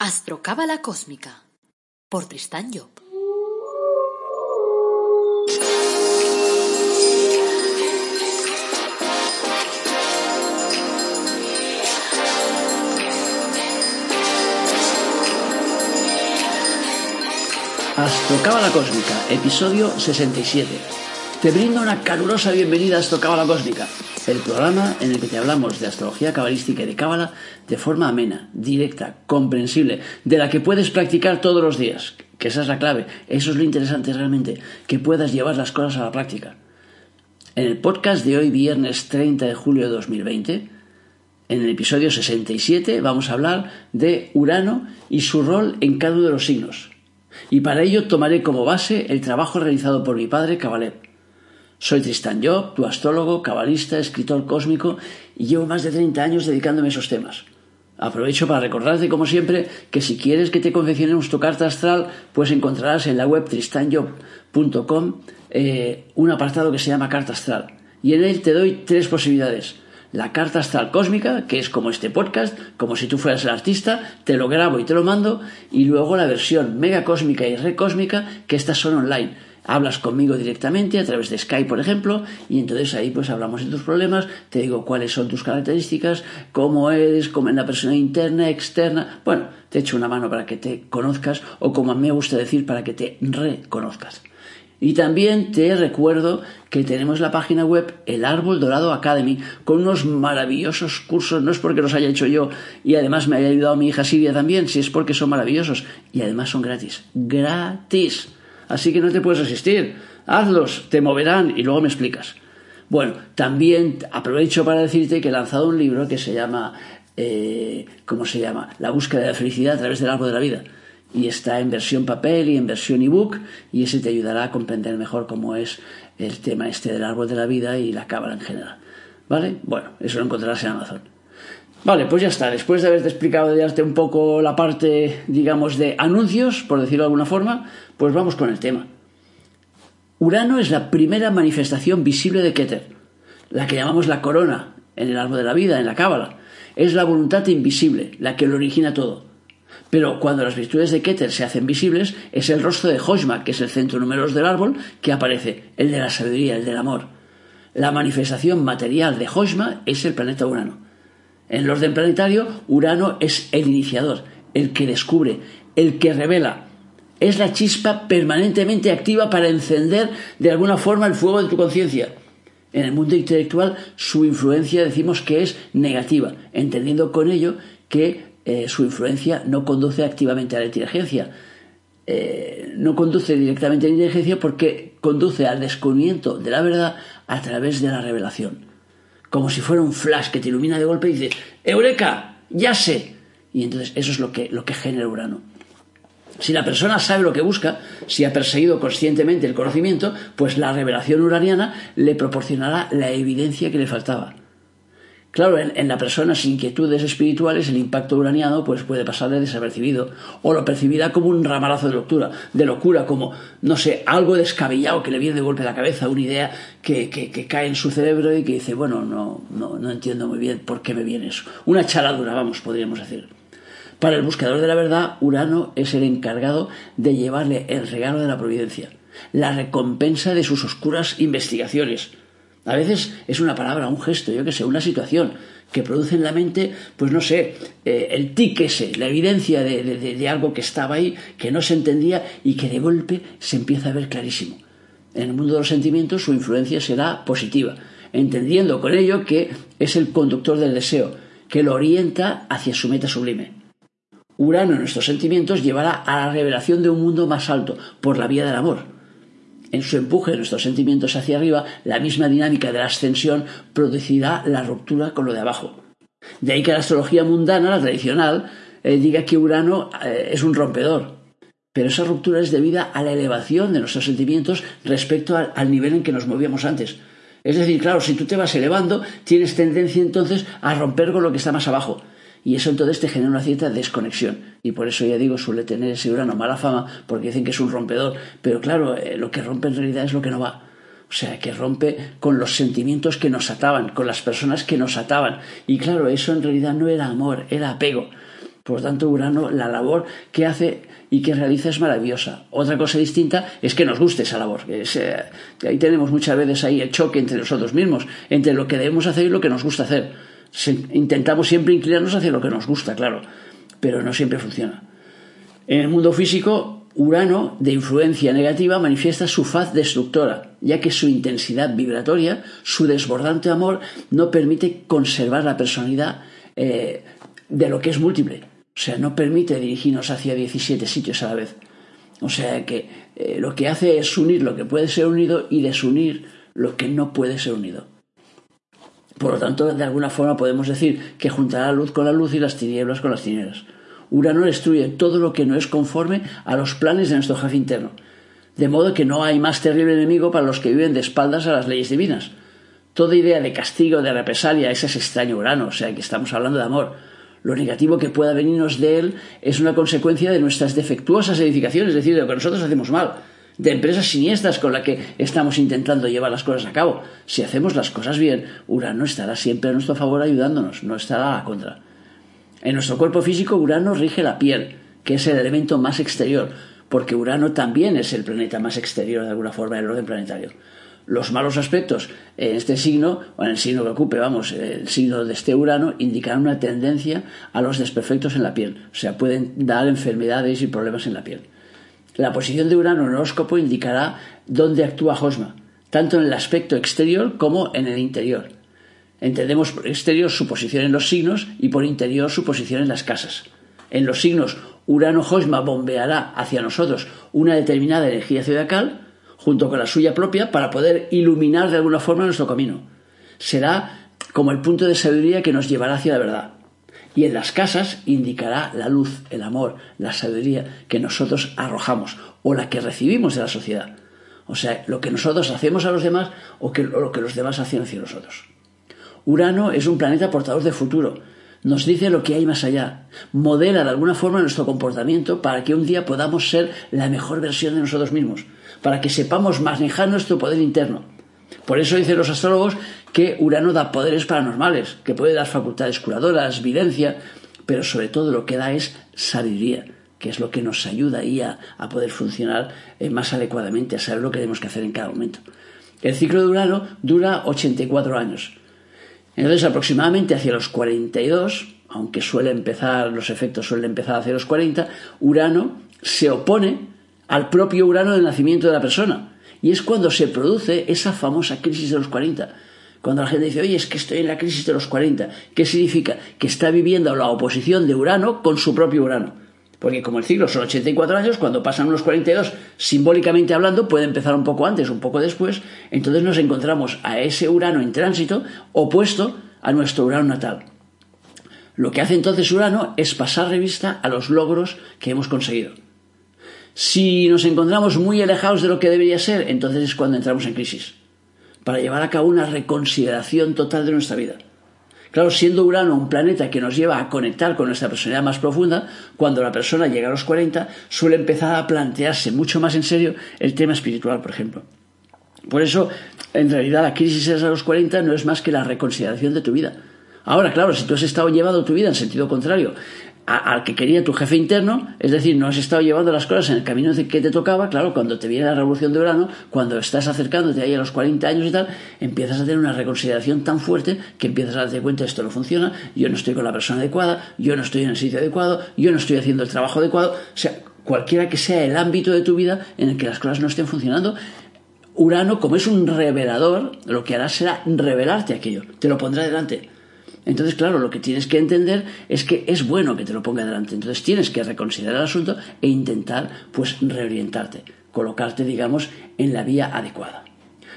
Astrocábala Cósmica por Tristán Job. Astrocábala Cósmica, episodio 67. Te brindo una calurosa bienvenida a Astrocábala Cósmica, el programa en el que te hablamos de astrología cabalística y de cábala de forma amena, directa, comprensible, de la que puedes practicar todos los días. Que esa es la clave, eso es lo interesante realmente, que puedas llevar las cosas a la práctica. En el podcast de hoy, viernes 30 de julio de 2020, en el episodio 67 vamos a hablar de Urano y su rol en cada uno de los signos. Y para ello tomaré como base el trabajo realizado por mi padre Kabalev. Soy Tristan Job, tu astrólogo, cabalista, escritor cósmico y llevo más de 30 años dedicándome a esos temas. Aprovecho para recordarte, como siempre, que si quieres que te confeccionemos tu carta astral, pues encontrarás en la web tristanjob.com eh, un apartado que se llama Carta Astral. Y en él te doy tres posibilidades. La carta astral cósmica, que es como este podcast, como si tú fueras el artista, te lo grabo y te lo mando, y luego la versión mega cósmica y recósmica, que estas son online hablas conmigo directamente a través de Skype, por ejemplo, y entonces ahí pues hablamos de tus problemas, te digo cuáles son tus características, cómo eres, cómo es la persona interna, externa, bueno, te echo una mano para que te conozcas o como a mí me gusta decir, para que te reconozcas. Y también te recuerdo que tenemos la página web El Árbol Dorado Academy con unos maravillosos cursos, no es porque los haya hecho yo y además me haya ayudado mi hija Silvia también, si es porque son maravillosos. Y además son gratis, gratis así que no te puedes resistir. Hazlos, te moverán y luego me explicas. Bueno, también aprovecho para decirte que he lanzado un libro que se llama, eh, ¿cómo se llama? La búsqueda de la felicidad a través del árbol de la vida. Y está en versión papel y en versión ebook y ese te ayudará a comprender mejor cómo es el tema este del árbol de la vida y la cábala en general. ¿Vale? Bueno, eso lo encontrarás en Amazon. Vale, pues ya está. Después de haberte explicado de darte un poco la parte, digamos, de anuncios, por decirlo de alguna forma, pues vamos con el tema. Urano es la primera manifestación visible de Keter, la que llamamos la corona en el árbol de la vida, en la cábala. Es la voluntad invisible, la que lo origina todo. Pero cuando las virtudes de Keter se hacen visibles, es el rostro de Hojma, que es el centro número del árbol, que aparece, el de la sabiduría, el del amor. La manifestación material de Hojma es el planeta Urano. En el orden planetario, Urano es el iniciador, el que descubre, el que revela, es la chispa permanentemente activa para encender de alguna forma el fuego de tu conciencia. En el mundo intelectual su influencia decimos que es negativa, entendiendo con ello que eh, su influencia no conduce activamente a la inteligencia. Eh, no conduce directamente a la inteligencia porque conduce al descubrimiento de la verdad a través de la revelación. Como si fuera un flash que te ilumina de golpe y dice, ¡Eureka! ¡Ya sé! Y entonces eso es lo que, lo que genera Urano. Si la persona sabe lo que busca, si ha perseguido conscientemente el conocimiento, pues la revelación uraniana le proporcionará la evidencia que le faltaba. Claro, en, la persona sin inquietudes espirituales el impacto uraniano pues puede pasarle desapercibido o lo percibirá como un ramalazo de locura, de locura, como, no sé, algo descabellado que le viene de golpe a la cabeza, una idea que, que, cae en su cerebro y que dice, bueno, no, no, no entiendo muy bien por qué me viene eso. Una chaladura, vamos, podríamos decir. Para el buscador de la verdad, Urano es el encargado de llevarle el regalo de la providencia, la recompensa de sus oscuras investigaciones. A veces es una palabra, un gesto, yo qué sé, una situación que produce en la mente, pues no sé, eh, el tic ese, la evidencia de, de algo que estaba ahí, que no se entendía y que de golpe se empieza a ver clarísimo. En el mundo de los sentimientos su influencia será positiva, entendiendo con ello que es el conductor del deseo, que lo orienta hacia su meta sublime. Urano en nuestros sentimientos llevará a la revelación de un mundo más alto, por la vía del amor. En su empuje de nuestros sentimientos hacia arriba, la misma dinámica de la ascensión producirá la ruptura con lo de abajo. De ahí que la astrología mundana, la tradicional, eh, diga que Urano eh, es un rompedor. Pero esa ruptura es debida a la elevación de nuestros sentimientos respecto al nivel en que nos movíamos antes. Es decir, claro, si tú te vas elevando, tienes tendencia entonces a romper con lo que está más abajo y eso entonces te genera una cierta desconexión. Y por eso ya digo, suele tener ese Urano mala fama, porque dicen que es un rompedor, pero claro, eh, lo que rompe en realidad es lo que no va. O sea, que rompe con los sentimientos que nos ataban, con las personas que nos ataban. Y claro, eso en realidad no era amor, era apego. Por tanto, Urano, la labor que hace y que realiza es maravillosa. Otra cosa distinta es que nos guste esa labor. Eh, ahí tenemos muchas veces ahí el choque entre nosotros mismos, entre lo que debemos hacer y lo que nos gusta hacer. Intentamos siempre inclinarnos hacia lo que nos gusta, claro, pero no siempre funciona. En el mundo físico, Urano, de influencia negativa, manifiesta su faz destructora, ya que su intensidad vibratoria, su desbordante amor, no permite conservar la personalidad eh, de lo que es múltiple. O sea, no permite dirigirnos hacia 17 sitios a la vez. O sea que eh, lo que hace es unir lo que puede ser unido y desunir lo que no puede ser unido. Por lo tanto, de alguna forma podemos decir que juntará la luz con la luz y las tinieblas con las tinieblas. Urano destruye todo lo que no es conforme a los planes de nuestro jefe interno. De modo que no hay más terrible enemigo para los que viven de espaldas a las leyes divinas. Toda idea de castigo, de represalia, ese es extraño Urano, o sea que estamos hablando de amor. Lo negativo que pueda venirnos de él es una consecuencia de nuestras defectuosas edificaciones, es decir, de lo que nosotros hacemos mal, de empresas siniestras con las que estamos intentando llevar las cosas a cabo. Si hacemos las cosas bien, Urano estará siempre a nuestro favor ayudándonos, no estará a contra. En nuestro cuerpo físico, Urano rige la piel, que es el elemento más exterior, porque Urano también es el planeta más exterior de alguna forma del orden planetario. Los malos aspectos en este signo, o en el signo que ocupe, vamos, el signo de este Urano, indicarán una tendencia a los desperfectos en la piel. O sea, pueden dar enfermedades y problemas en la piel. La posición de Urano en el horóscopo indicará dónde actúa Josma, tanto en el aspecto exterior como en el interior. Entendemos por exterior su posición en los signos y por interior su posición en las casas. En los signos, Urano Josma bombeará hacia nosotros una determinada energía zodiacal, junto con la suya propia, para poder iluminar de alguna forma nuestro camino. Será como el punto de sabiduría que nos llevará hacia la verdad. Y en las casas indicará la luz, el amor, la sabiduría que nosotros arrojamos o la que recibimos de la sociedad. O sea, lo que nosotros hacemos a los demás o, lo que los demás hacen hacia nosotros. Urano es un planeta portador de futuro. Nos dice lo que hay más allá. Modela de alguna forma nuestro comportamiento para que un día podamos ser la mejor versión de nosotros mismos, para que sepamos manejar nuestro poder interno. Por eso dicen los astrólogos que Urano da poderes paranormales, que puede dar facultades curadoras, videncia, pero sobre todo lo que da es sabiduría, que es lo que nos ayuda ahí a, poder funcionar eh, más adecuadamente, a saber lo que tenemos que hacer en cada momento. El ciclo de Urano dura 84 años. Entonces, aproximadamente hacia los 42, aunque suele empezar, los efectos suelen empezar hacia los 40, Urano se opone al propio Urano del nacimiento de la persona. Y es cuando se produce esa famosa crisis de los 40. Cuando la gente dice, oye, es que estoy en la crisis de los 40. ¿Qué significa? Que está viviendo la oposición de Urano con su propio Urano. Porque como el ciclo son 84 años, cuando pasan los 42, simbólicamente hablando, puede empezar un poco antes, un poco después, entonces nos encontramos a ese Urano en tránsito opuesto a nuestro Urano natal. Lo que hace entonces Urano es pasar revista a los logros que hemos conseguido. Si nos encontramos muy alejados de lo que debería ser, entonces es cuando entramos en crisis, para llevar a cabo una reconsideración total de nuestra vida. Claro, siendo Urano un planeta que nos lleva a conectar con nuestra personalidad más profunda, cuando la persona llega a los 40 suele empezar a plantearse mucho más en serio el tema espiritual, por ejemplo. Por eso, en realidad, la crisis a los 40 no es más que la reconsideración de tu vida. Ahora, claro, si tú has estado llevando tu vida en sentido contrario, al que quería tu jefe interno, es decir, no has estado llevando las cosas en el camino que te tocaba, claro, cuando te viene la revolución de verano, cuando estás acercándote ahí a los 40 años y tal, empiezas a tener una reconsideración tan fuerte que empiezas a darte cuenta esto no funciona, yo no estoy con la persona adecuada, yo no estoy en el sitio adecuado, yo no estoy haciendo el trabajo adecuado, o sea, cualquiera que sea el ámbito de tu vida en el que las cosas no estén funcionando, Urano, como es un revelador, lo que hará será revelarte aquello, te lo pondrá delante. Entonces, claro, lo que tienes que entender es que es bueno que te lo ponga delante. Entonces tienes que reconsiderar el asunto e intentar, pues, reorientarte, colocarte, digamos, en la vía adecuada.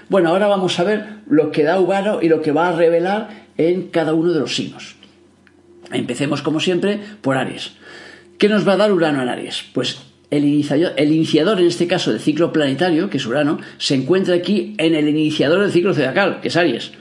Bueno, ahora vamos a ver lo que da Urano y lo que va a revelar en cada uno de los signos. Empecemos, como siempre, por Aries. ¿Qué nos va a dar Urano en Aries? Pues el iniciador, el iniciador, en este caso del ciclo planetario, que es Urano, se encuentra aquí en el iniciador del ciclo zodiacal, que es Aries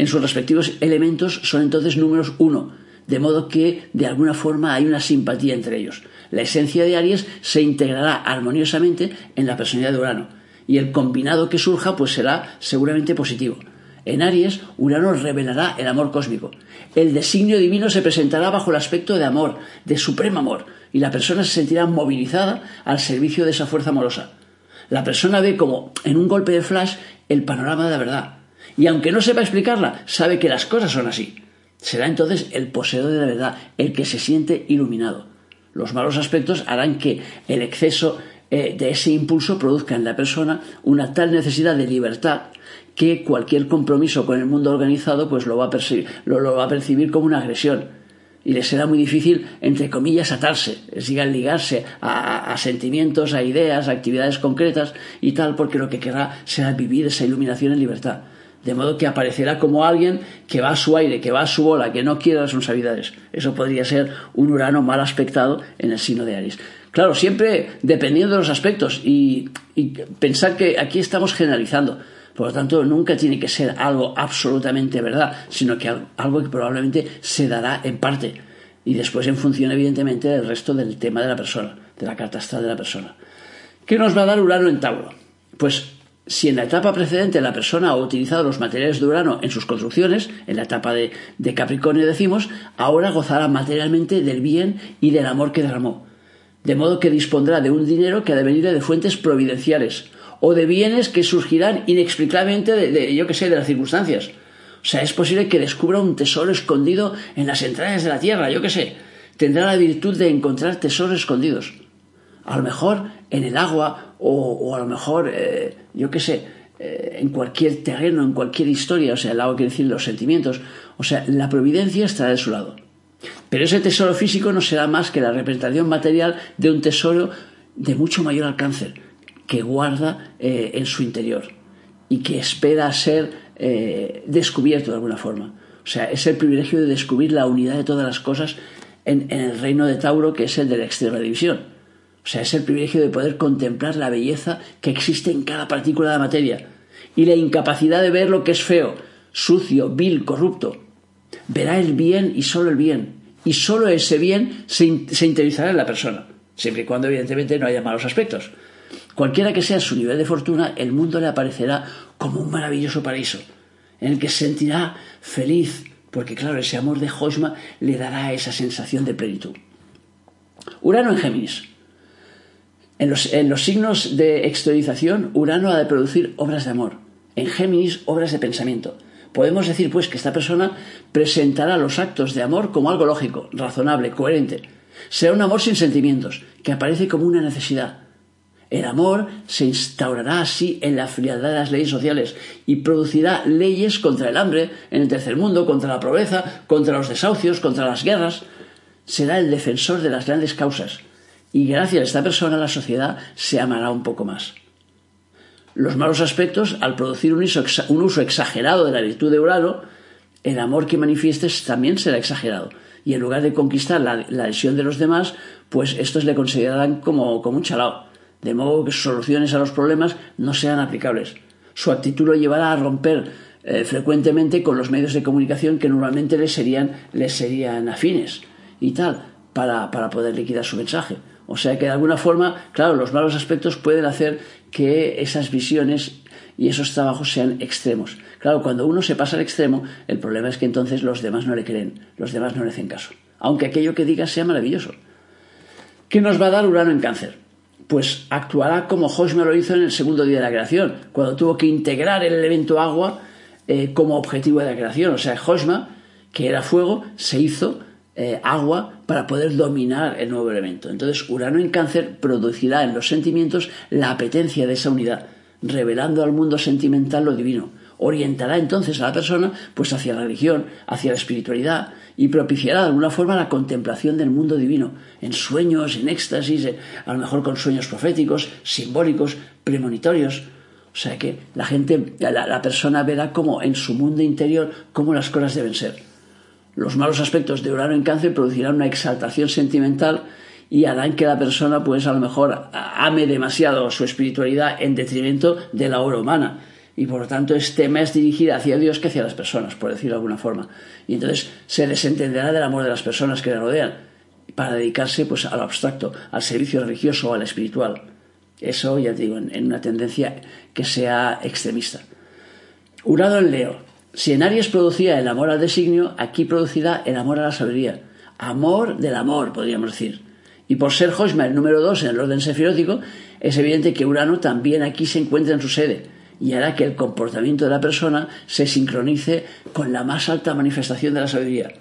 en sus respectivos elementos son entonces números uno, de modo que de alguna forma hay una simpatía entre ellos. La esencia de Aries se integrará armoniosamente en la personalidad de Urano y el combinado que surja pues será seguramente positivo. En Aries, Urano revelará el amor cósmico. El designio divino se presentará bajo el aspecto de amor, de supremo amor, y la persona se sentirá movilizada al servicio de esa fuerza amorosa. La persona ve como, en un golpe de flash, el panorama de la verdad. Y aunque no sepa explicarla, sabe que las cosas son así. Será entonces el poseedor de la verdad, el que se siente iluminado. Los malos aspectos harán que el exceso eh, de ese impulso produzca en la persona una tal necesidad de libertad que cualquier compromiso con el mundo organizado pues lo va a, percibir, lo, va a percibir como una agresión y le será muy difícil, entre comillas, atarse, decir, ligarse a, a, sentimientos, a ideas, a actividades concretas y tal, porque lo que querrá será vivir esa iluminación en libertad. De modo que aparecerá como alguien que va a su aire, que va a su bola, que no quiere responsabilidades. Eso podría ser un Urano mal aspectado en el signo de Aries. Claro, siempre dependiendo de los aspectos y, pensar que aquí estamos generalizando. Por lo tanto, nunca tiene que ser algo absolutamente verdad, sino que algo que probablemente se dará en parte y después en función, evidentemente, del resto del tema de la persona, de la astral de la persona. ¿Qué nos va a dar Urano en Tauro? Pues si en la etapa precedente la persona ha utilizado los materiales de Urano en sus construcciones, en la etapa de, Capricornio decimos, ahora gozará materialmente del bien y del amor que derramó de modo que dispondrá de un dinero que ha de venir de fuentes providenciales o de bienes que surgirán inexplicablemente de, yo que sé, de las circunstancias. O sea, es posible que descubra un tesoro escondido en las entrañas de la tierra, yo que sé. Tendrá la virtud de encontrar tesoros escondidos. A lo mejor en el agua o, a lo mejor, eh, yo que sé, eh, en cualquier terreno, en cualquier historia. O sea, el agua quiere decir los sentimientos. O sea, la providencia estará de su lado. Pero ese tesoro físico no será más que la representación material de un tesoro de mucho mayor alcance que guarda eh, en su interior y que espera ser descubierto de alguna forma. O sea, es el privilegio de descubrir la unidad de todas las cosas en, en el reino de Tauro, que es el de la extrema división. O sea, es el privilegio de poder contemplar la belleza que existe en cada partícula de la materia y la incapacidad de ver lo que es feo, sucio, vil, corrupto. Verá el bien y solo el bien, y solo ese bien se, interiorizará en la persona, siempre y cuando evidentemente no haya malos aspectos. Cualquiera que sea su nivel de fortuna, el mundo le aparecerá como un maravilloso paraíso, en el que se sentirá feliz, porque claro, ese amor de Hosma le dará esa sensación de plenitud. Urano en Géminis. En los, en los signos de exteriorización, Urano ha de producir obras de amor. En Géminis, obras de pensamiento. Podemos decir, pues, que esta persona presentará los actos de amor como algo lógico, razonable, coherente. Será un amor sin sentimientos, que aparece como una necesidad. El amor se instaurará así en la frialdad de las leyes sociales y producirá leyes contra el hambre en el tercer mundo, contra la pobreza, contra los desahucios, contra las guerras. Será el defensor de las grandes causas y gracias a esta persona la sociedad se amará un poco más. Los malos aspectos, al producir un uso, exagerado de la virtud de Urano, el amor que manifiestes también será exagerado. Y en lugar de conquistar la, lesión de los demás, pues estos le considerarán como, un chalao. De modo que sus soluciones a los problemas no sean aplicables. Su actitud lo llevará a romper eh, frecuentemente con los medios de comunicación que normalmente le serían, serían afines y tal, para, para poder liquidar su mensaje. O sea que de alguna forma, claro, los malos aspectos pueden hacer que esas visiones y esos trabajos sean extremos. Claro, cuando uno se pasa al extremo, el problema es que entonces los demás no le creen, los demás no le hacen caso. Aunque aquello que diga sea maravilloso. ¿Qué nos va a dar Urano en cáncer? Pues actuará como Hosmer lo hizo en el segundo día de la creación, cuando tuvo que integrar el elemento agua eh, como objetivo de la creación. O sea, Hosma, que era fuego, se hizo eh, agua para poder dominar el nuevo elemento. Entonces, Urano en cáncer producirá en los sentimientos la apetencia de esa unidad, revelando al mundo sentimental lo divino. Orientará entonces a la persona pues hacia la religión, hacia la espiritualidad y propiciará de alguna forma la contemplación del mundo divino, en sueños, en éxtasis, a lo mejor con sueños proféticos, simbólicos, premonitorios. O sea que la gente, la, la persona verá como en su mundo interior cómo las cosas deben ser. Los malos aspectos de Urano en cáncer producirán una exaltación sentimental y harán que la persona, pues a lo mejor, ame demasiado su espiritualidad en detrimento de la obra humana. Y por lo tanto esté más dirigida hacia Dios que hacia las personas, por decirlo de alguna forma. Y entonces se desentenderá del amor de las personas que le rodean para dedicarse pues a lo abstracto, al servicio religioso o al espiritual. Eso, ya te digo, en, una tendencia que sea extremista. Urano en Leo. Si en Aries producía el amor al designio, aquí producirá el amor a la sabiduría. Amor del amor, podríamos decir. Y por ser Hosma el número dos en el orden sefirótico, es evidente que Urano también aquí se encuentra en su sede y hará que el comportamiento de la persona se sincronice con la más alta manifestación de la sabiduría.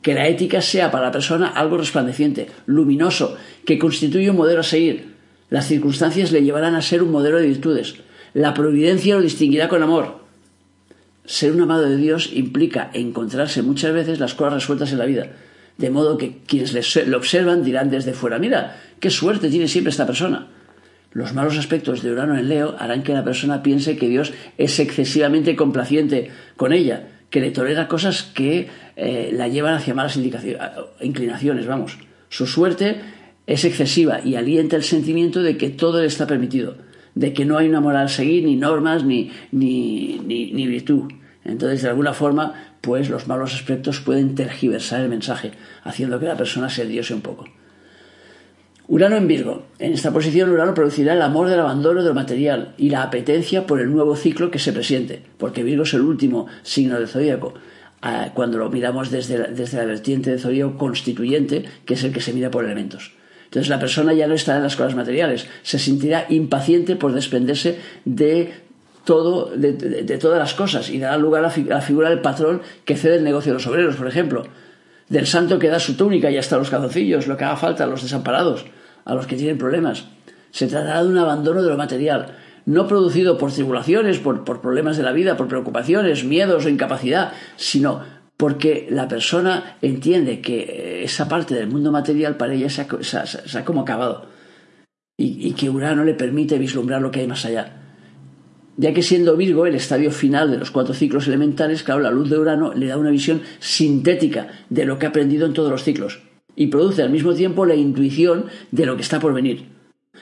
Que la ética sea para la persona algo resplandeciente, luminoso, que constituye un modelo a seguir. Las circunstancias le llevarán a ser un modelo de virtudes. La providencia lo distinguirá con amor. Ser un amado de Dios implica encontrarse muchas veces las cosas resueltas en la vida. De modo que quienes lo observan dirán desde fuera, mira, qué suerte tiene siempre esta persona. Los malos aspectos de Urano en Leo harán que la persona piense que Dios es excesivamente complaciente con ella, que le tolera cosas que eh, la llevan hacia malas inclinaciones, vamos. Su suerte es excesiva y alienta el sentimiento de que todo le está permitido, de que no hay una moral a seguir, ni normas, ni, ni, ni, ni virtud. Entonces, de alguna forma, pues los malos aspectos pueden tergiversar el mensaje, haciendo que la persona se diose un poco. Urano en Virgo. En esta posición Urano producirá el amor del abandono de lo material y la apetencia por el nuevo ciclo que se presiente, porque Virgo es el último signo del zodíaco. Ah, cuando lo miramos desde la, desde la vertiente del zodíaco constituyente, que es el que se mira por elementos. Entonces la persona ya no estará en las cosas materiales, se sentirá impaciente por desprenderse de todo, de, todas las cosas y dará lugar a la figura del patrón que cede el negocio de los obreros, por ejemplo del santo que da su túnica y hasta los calzoncillos, lo que haga falta a los desamparados, a los que tienen problemas. Se tratará de un abandono de lo material, no producido por tribulaciones, por, problemas de la vida, por preocupaciones, miedos o incapacidad, sino porque la persona entiende que esa parte del mundo material para ella se ha, como acabado y, y que Urano le permite vislumbrar lo que hay más allá ya que siendo Virgo el estadio final de los cuatro ciclos elementales, claro, la luz de Urano le da una visión sintética de lo que ha aprendido en todos los ciclos y produce al mismo tiempo la intuición de lo que está por venir.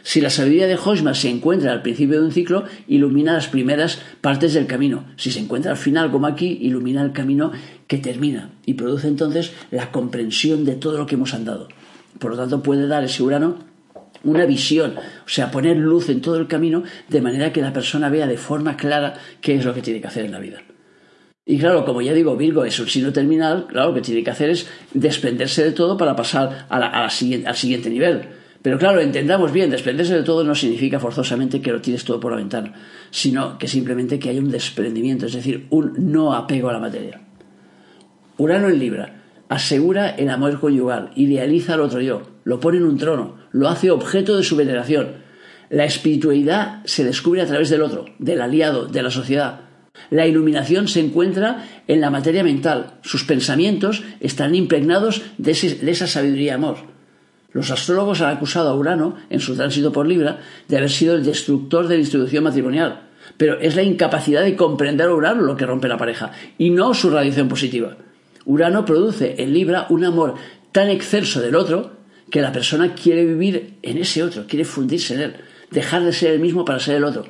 Si la sabiduría de Hosma se encuentra al principio de un ciclo, ilumina las primeras partes del camino. Si se encuentra al final, como aquí, ilumina el camino que termina y produce entonces la comprensión de todo lo que hemos andado. Por lo tanto, puede dar ese Urano una visión, o sea, poner luz en todo el camino de manera que la persona vea de forma clara qué es lo que tiene que hacer en la vida. Y claro, como ya digo, Virgo es un signo terminal, claro, lo que tiene que hacer es desprenderse de todo para pasar al siguiente nivel. Pero claro, entendamos bien, desprenderse de todo no significa forzosamente que lo tires todo por la ventana, sino que simplemente que haya un desprendimiento, es decir, un no apego a la materia. Urano en Libra asegura el amor conyugal, idealiza al otro yo, lo pone en un trono, lo hace objeto de su veneración. La espiritualidad se descubre a través del otro, del aliado, de la sociedad. La iluminación se encuentra en la materia mental. Sus pensamientos están impregnados de, esa sabiduría amor. Los astrólogos han acusado a Urano, en su tránsito por Libra, de haber sido el destructor de la institución matrimonial. Pero es la incapacidad de comprender a Urano lo que rompe la pareja, y no su radiación positiva. Urano produce en Libra un amor tan excelso del otro que la persona quiere vivir en ese otro, quiere fundirse en él, dejar de ser el mismo para ser el otro.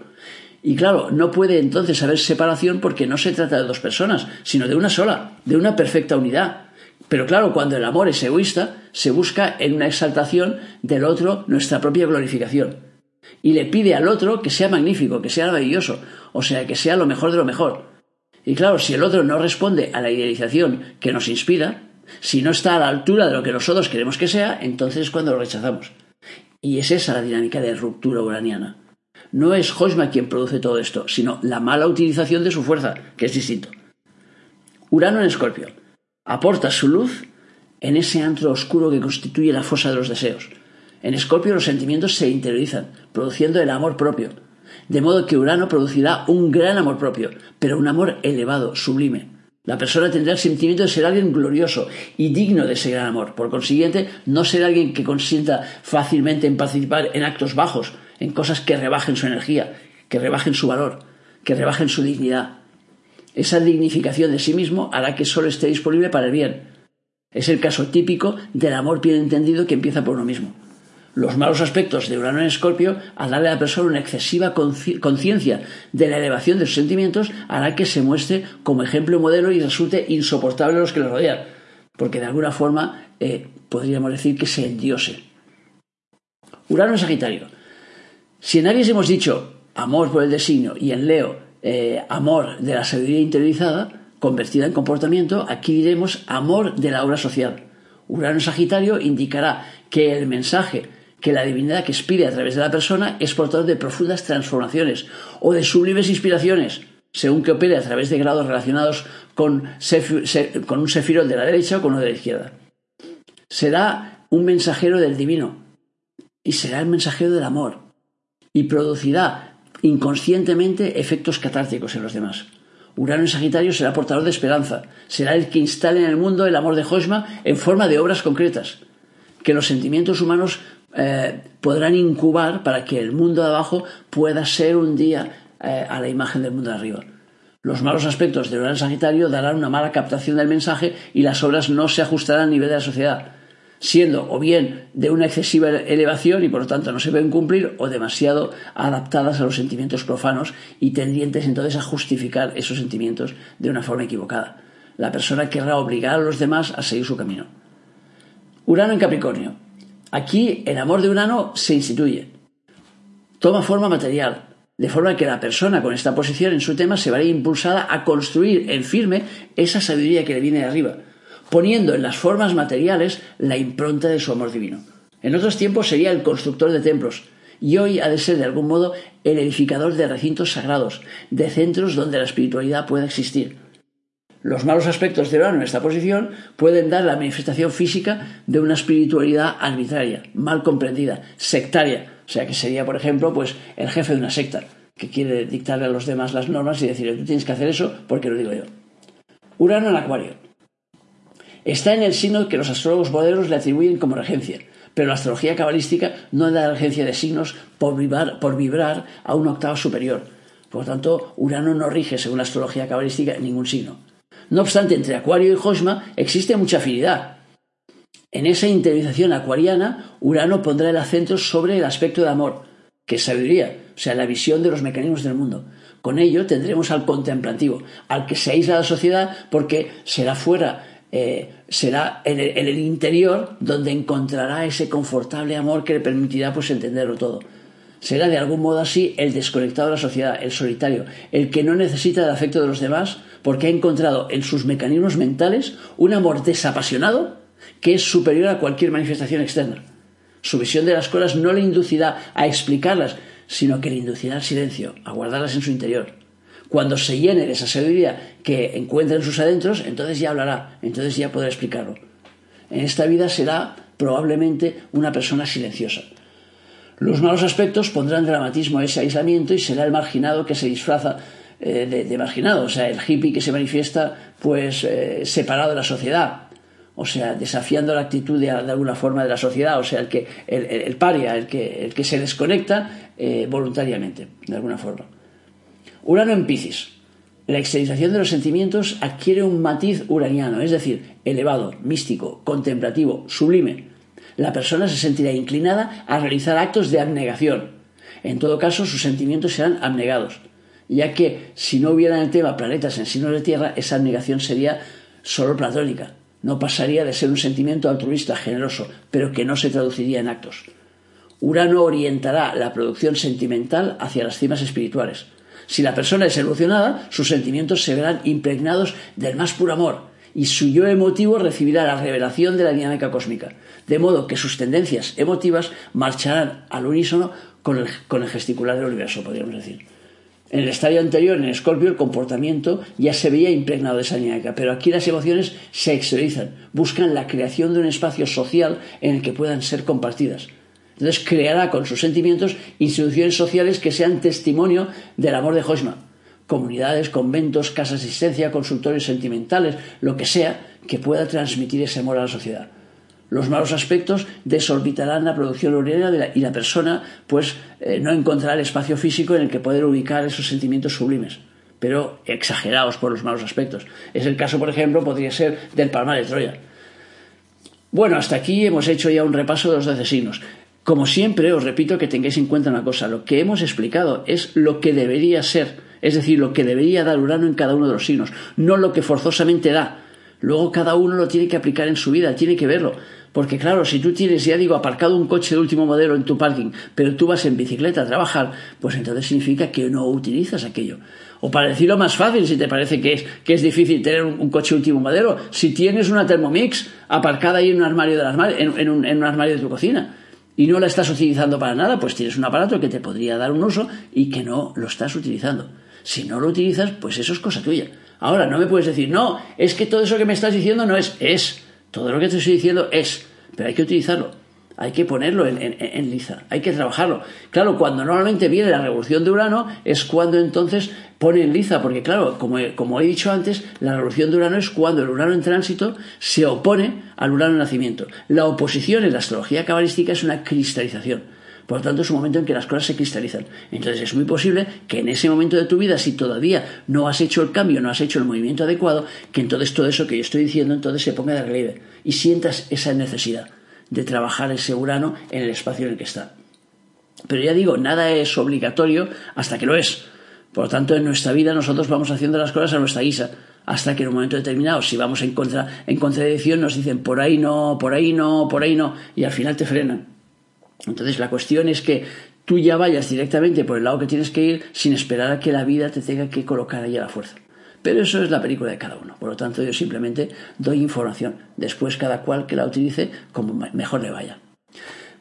Y claro, no puede entonces haber separación porque no se trata de dos personas, sino de una sola, de una perfecta unidad. Pero claro, cuando el amor es egoísta, se busca en una exaltación del otro nuestra propia glorificación. Y le pide al otro que sea magnífico, que sea maravilloso, o sea, que sea lo mejor de lo mejor. Y claro, si el otro no responde a la idealización que nos inspira, si no está a la altura de lo que nosotros queremos que sea, entonces es cuando lo rechazamos. Y es esa la dinámica de ruptura uraniana. No es Hosma quien produce todo esto, sino la mala utilización de su fuerza, que es distinto. Urano en Escorpio aporta su luz en ese antro oscuro que constituye la fosa de los deseos. En Escorpio los sentimientos se interiorizan, produciendo el amor propio, de modo que Urano producirá un gran amor propio, pero un amor elevado, sublime. La persona tendrá el sentimiento de ser alguien glorioso y digno de ese gran amor. Por consiguiente, no ser alguien que consienta fácilmente en participar en actos bajos, en cosas que rebajen su energía, que rebajen su valor, que rebajen su dignidad. Esa dignificación de sí mismo hará que solo esté disponible para el bien. Es el caso típico del amor bien entendido que empieza por uno mismo. Los malos aspectos de Urano en Escorpio, al darle a la persona una excesiva conciencia de la elevación de sus sentimientos, hará que se muestre como ejemplo modelo y resulte insoportable a los que le rodean, porque de alguna forma eh, podríamos decir que se endiose. Urano en Sagitario. Si en Aries hemos dicho amor por el designio y en Leo eh, amor de la sabiduría interiorizada, convertida en comportamiento, aquí diremos amor de la obra social. Urano Sagitario indicará que el mensaje que la divinidad que expide a través de la persona es portador de profundas transformaciones o de sublimes inspiraciones, según que opere a través de grados relacionados con, un sefirot de la derecha o con uno de la izquierda. Será un mensajero del divino y será el mensajero del amor y producirá inconscientemente efectos catárticos en los demás. Urano en Sagitario será portador de esperanza, será el que instale en el mundo el amor de Josma en forma de obras concretas, que los sentimientos humanos eh, podrán incubar para que el mundo de abajo pueda ser un día eh, a la imagen del mundo de arriba. Los malos aspectos de Urano en Sagitario darán una mala captación del mensaje y las obras no se ajustarán al nivel de la sociedad, siendo o bien de una excesiva elevación y por lo tanto no se pueden cumplir o demasiado adaptadas a los sentimientos profanos y tendientes entonces a justificar esos sentimientos de una forma equivocada. La persona querrá obligar a los demás a seguir su camino. Urano en Capricornio. Aquí el amor de Urano se instituye. Toma forma material, de forma que la persona con esta posición en su tema se verá impulsada a construir en firme esa sabiduría que le viene de arriba, poniendo en las formas materiales la impronta de su amor divino. En otros tiempos sería el constructor de templos, y hoy ha de ser de algún modo el edificador de recintos sagrados, de centros donde la espiritualidad pueda existir. Los malos aspectos de Urano en esta posición pueden dar la manifestación física de una espiritualidad arbitraria, mal comprendida, sectaria, o sea que sería, por ejemplo, pues el jefe de una secta que quiere dictarle a los demás las normas y decirle tú tienes que hacer eso porque lo digo yo. Urano en Acuario. Está en el signo que los astrólogos modernos le atribuyen como regencia, pero la astrología cabalística no da la regencia de signos por vibrar, a una octava superior. Por lo tanto, Urano no rige, según la astrología cabalística, ningún signo. No obstante, entre Acuario y Josma existe mucha afinidad. En esa interiorización acuariana, Urano pondrá el acento sobre el aspecto de amor, que es sabiduría, o sea, la visión de los mecanismos del mundo. Con ello tendremos al contemplativo, al que se aísla la sociedad porque será fuera, eh, será en el, interior donde encontrará ese confortable amor que le permitirá pues entenderlo todo será de algún modo así el desconectado de la sociedad, el solitario, el que no necesita el afecto de los demás porque ha encontrado en sus mecanismos mentales un amor desapasionado que es superior a cualquier manifestación externa. Su visión de las cosas no le inducirá a explicarlas, sino que le inducirá al silencio, a guardarlas en su interior. Cuando se llene de esa sabiduría que encuentra en sus adentros, entonces ya hablará, entonces ya podrá explicarlo. En esta vida será probablemente una persona silenciosa, los malos aspectos pondrán dramatismo a ese aislamiento y será el marginado que se disfraza eh, de, marginado, o sea, el hippie que se manifiesta pues eh, separado de la sociedad, o sea, desafiando la actitud de, alguna forma de la sociedad, o sea, el que el, paria, el que, el que se desconecta eh, voluntariamente, de alguna forma. Urano en Piscis. La exteriorización de los sentimientos adquiere un matiz uraniano, es decir, elevado, místico, contemplativo, sublime la persona se sentirá inclinada a realizar actos de abnegación. En todo caso, sus sentimientos serán abnegados, ya que si no hubiera en el tema planetas en signos de tierra, esa abnegación sería solo platónica, no pasaría de ser un sentimiento altruista generoso, pero que no se traduciría en actos. Urano orientará la producción sentimental hacia las cimas espirituales. Si la persona es evolucionada, sus sentimientos se verán impregnados del más puro amor, y su yo emotivo recibirá la revelación de la dinámica cósmica, de modo que sus tendencias emotivas marcharán al unísono con el, gesticular del universo, podríamos decir. En el estadio anterior, en Escorpio, el comportamiento ya se veía impregnado de esa dinámica, pero aquí las emociones se exteriorizan, buscan la creación de un espacio social en el que puedan ser compartidas. Entonces creará con sus sentimientos instituciones sociales que sean testimonio del amor de Hosma, comunidades, conventos, casas de asistencia, consultorios sentimentales, lo que sea que pueda transmitir ese amor a la sociedad. Los malos aspectos desorbitarán la producción urinaria y la persona pues eh, no encontrará el espacio físico en el que poder ubicar esos sentimientos sublimes, pero exagerados por los malos aspectos. Es el caso, por ejemplo, podría ser del Palmar de Troya. Bueno, hasta aquí hemos hecho ya un repaso de los doce signos. Como siempre, os repito que tengáis en cuenta una cosa, lo que hemos explicado es lo que debería ser es decir, lo que debería dar Urano en cada uno de los signos, no lo que forzosamente da. Luego cada uno lo tiene que aplicar en su vida, tiene que verlo. Porque claro, si tú tienes, ya digo, aparcado un coche de último modelo en tu parking, pero tú vas en bicicleta a trabajar, pues entonces significa que no utilizas aquello. O para decirlo más fácil, si te parece que es, que es difícil tener un, coche último modelo, si tienes una Thermomix aparcada ahí en un armario, de en, un, en un armario de tu cocina, y no la estás utilizando para nada, pues tienes un aparato que te podría dar un uso y que no lo estás utilizando. Si no lo utilizas, pues eso es cosa tuya. Ahora, no me puedes decir, no, es que todo eso que me estás diciendo no es, es. Todo lo que te estoy diciendo es, pero hay que utilizarlo. Hay que ponerlo en, liza, hay que trabajarlo. Claro, cuando normalmente viene la revolución de Urano es cuando entonces pone en liza, porque claro, como he dicho antes, la revolución de Urano es cuando el Urano en tránsito se opone al Urano en nacimiento. La oposición en la astrología cabalística es una cristalización. Por lo tanto, es un momento en que las cosas se cristalizan. Entonces, es muy posible que en ese momento de tu vida, si todavía no has hecho el cambio, no has hecho el movimiento adecuado, que entonces todo eso que yo estoy diciendo entonces se ponga de relieve y sientas esa necesidad de trabajar ese Urano en el espacio en el que está. Pero ya digo, nada es obligatorio hasta que lo es. Por lo tanto, en nuestra vida nosotros vamos haciendo las cosas a nuestra guisa, hasta que en un momento determinado, si vamos en, contra, en contradicción, nos dicen por ahí no, por ahí no, por ahí no, y al final te frenan. Entonces la cuestión es que tú ya vayas directamente por el lado que tienes que ir sin esperar a que la vida te tenga que colocar ahí a la fuerza. Pero eso es la película de cada uno. Por lo tanto, yo simplemente doy información. Después cada cual que la utilice como mejor le vaya.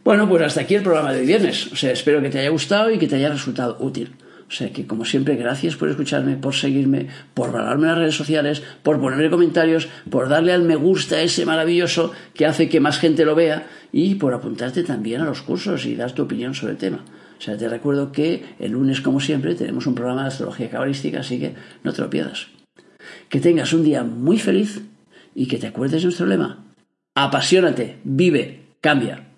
Bueno, pues hasta aquí el programa de viernes. O sea, espero que te haya gustado y que te haya resultado útil. O sea que, como siempre, gracias por escucharme, por seguirme, por valorarme en las redes sociales, por ponerme comentarios, por darle al me gusta ese maravilloso que hace que más gente lo vea y por apuntarte también a los cursos y dar tu opinión sobre el tema. O sea, te recuerdo que el lunes, como siempre, tenemos un programa de astrología cabalística, así que no te lo pierdas. Que tengas un día muy feliz y que te acuerdes de nuestro lema. Apasionate, vive, cambia.